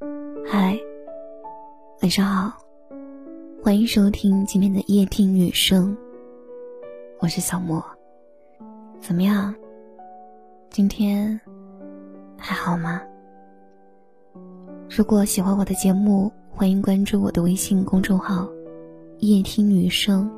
嗨，晚上好，欢迎收听今天的夜听女生，我是小莫。怎么样？今天还好吗？如果喜欢我的节目，欢迎关注我的微信公众号“夜听女生”。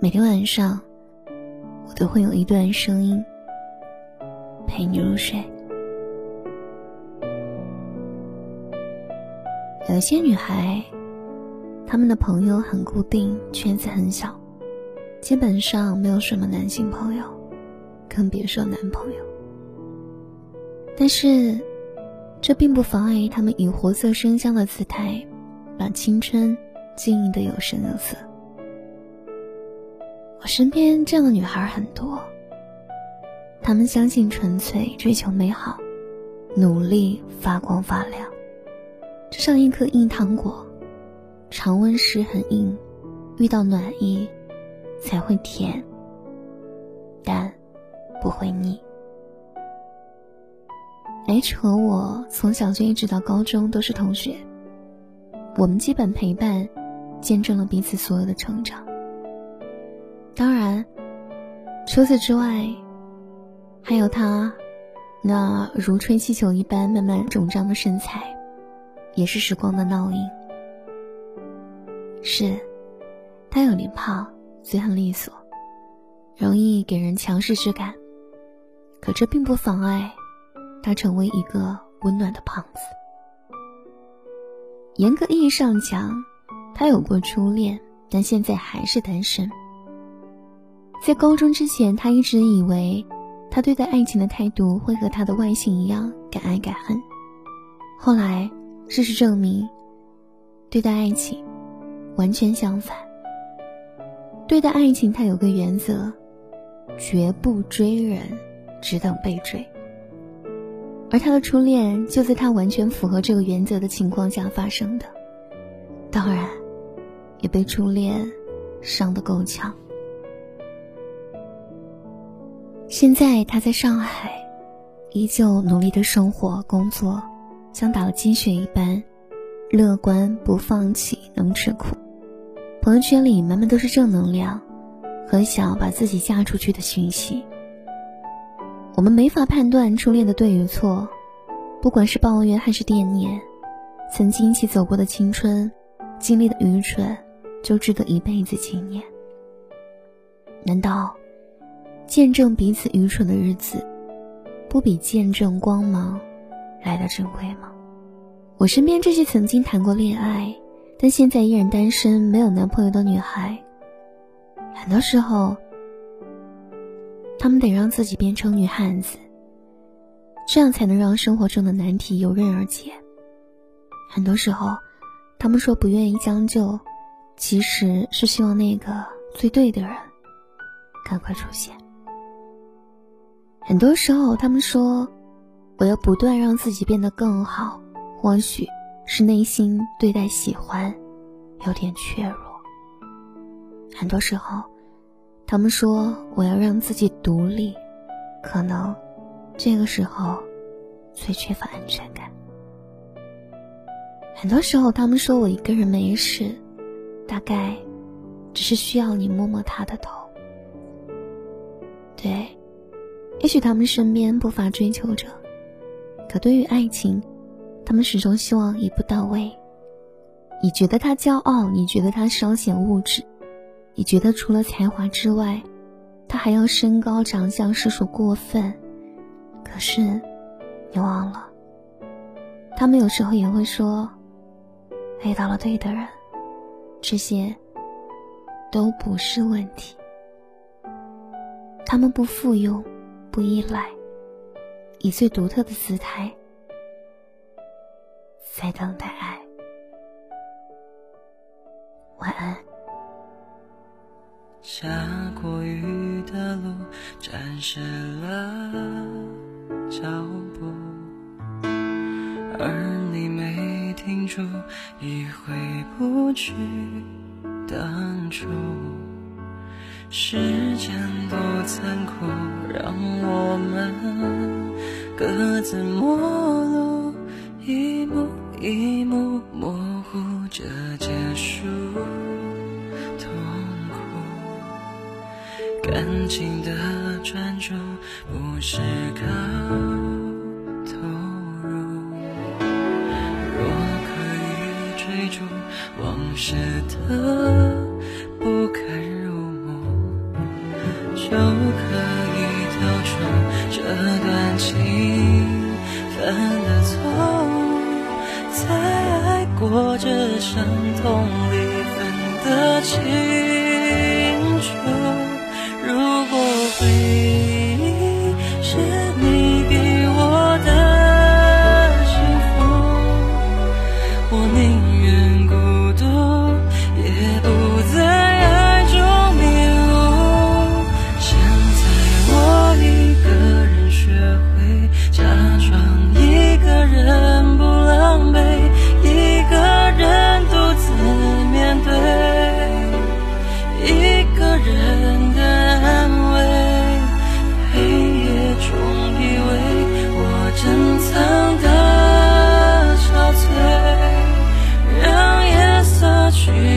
每天晚上，我都会有一段声音陪你入睡。有些女孩，她们的朋友很固定，圈子很小，基本上没有什么男性朋友，更别说男朋友。但是，这并不妨碍她们以活色生香的姿态，把青春经营的有声有色。我身边这样的女孩很多，她们相信纯粹，追求美好，努力发光发亮。就像一颗硬糖果，常温时很硬，遇到暖意才会甜，但不会腻。H 和我从小就一直到高中都是同学，我们基本陪伴，见证了彼此所有的成长。当然，除此之外，还有他那如吹气球一般慢慢肿胀的身材。也是时光的烙印。是，他有点胖，嘴很利索，容易给人强势之感。可这并不妨碍他成为一个温暖的胖子。严格意义上讲，他有过初恋，但现在还是单身。在高中之前，他一直以为他对待爱情的态度会和他的外形一样，敢爱敢恨。后来。事实证明，对待爱情完全相反。对待爱情，他有个原则：绝不追人，只等被追。而他的初恋就在他完全符合这个原则的情况下发生的，当然，也被初恋伤得够呛。现在他在上海，依旧努力的生活工作。像打了鸡血一般，乐观不放弃，能吃苦。朋友圈里满满都是正能量和想把自己嫁出去的讯息。我们没法判断初恋的对与错，不管是抱怨还是惦念，曾经一起走过的青春，经历的愚蠢，就值得一辈子纪念。难道见证彼此愚蠢的日子，不比见证光芒？来的珍贵吗？我身边这些曾经谈过恋爱，但现在依然单身、没有男朋友的女孩，很多时候，她们得让自己变成女汉子，这样才能让生活中的难题游刃而解。很多时候，她们说不愿意将就，其实是希望那个最对的人赶快出现。很多时候，他们说。我要不断让自己变得更好，或许是内心对待喜欢有点怯弱。很多时候，他们说我要让自己独立，可能这个时候最缺乏安全感。很多时候，他们说我一个人没事，大概只是需要你摸摸他的头。对，也许他们身边不乏追求者。可对于爱情，他们始终希望一步到位。你觉得他骄傲，你觉得他稍显物质，你觉得除了才华之外，他还要身高长相实属过分。可是，你忘了，他们有时候也会说，遇到了对的人，这些都不是问题。他们不附庸，不依赖。以最独特的姿态，在等待爱。晚安。下过雨的路，沾湿了脚步，而你没停住，已回不去当初。时间多残酷，让我们。各自陌路。一幕一幕模糊着结束，痛苦，感情的专注不是靠投入。若可以追逐往事的就可以跳出这段情犯的错误。在爱过这伤痛里分得清楚。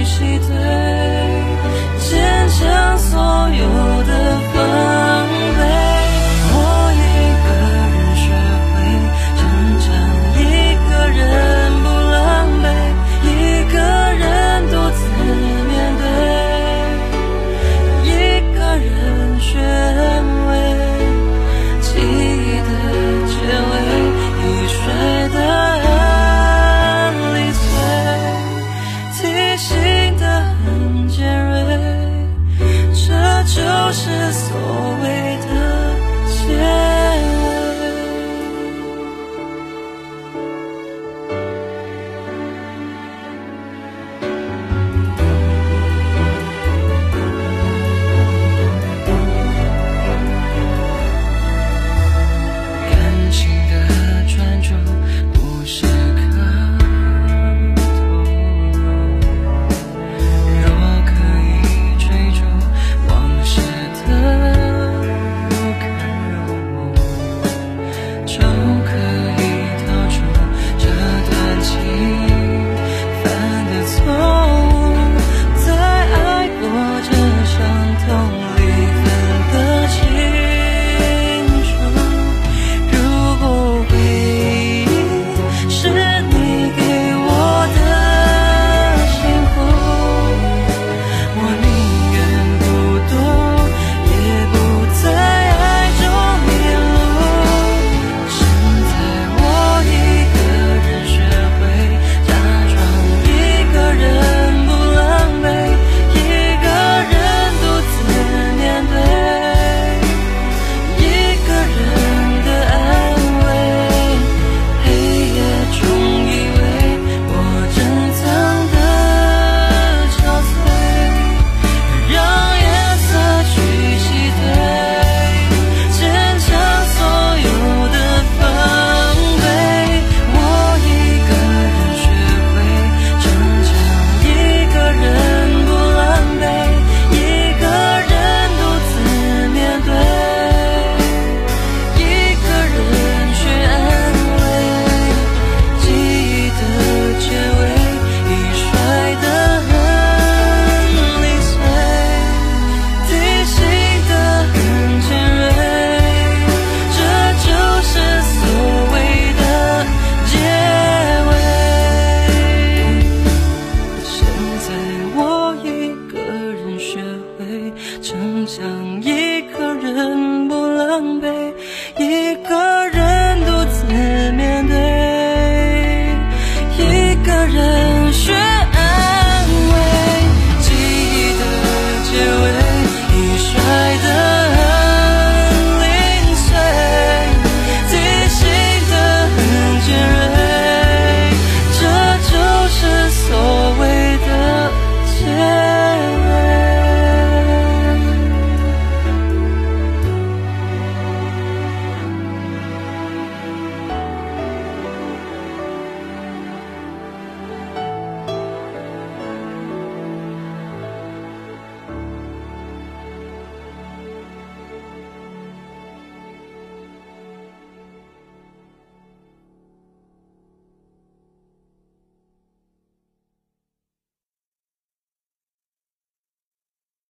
谁对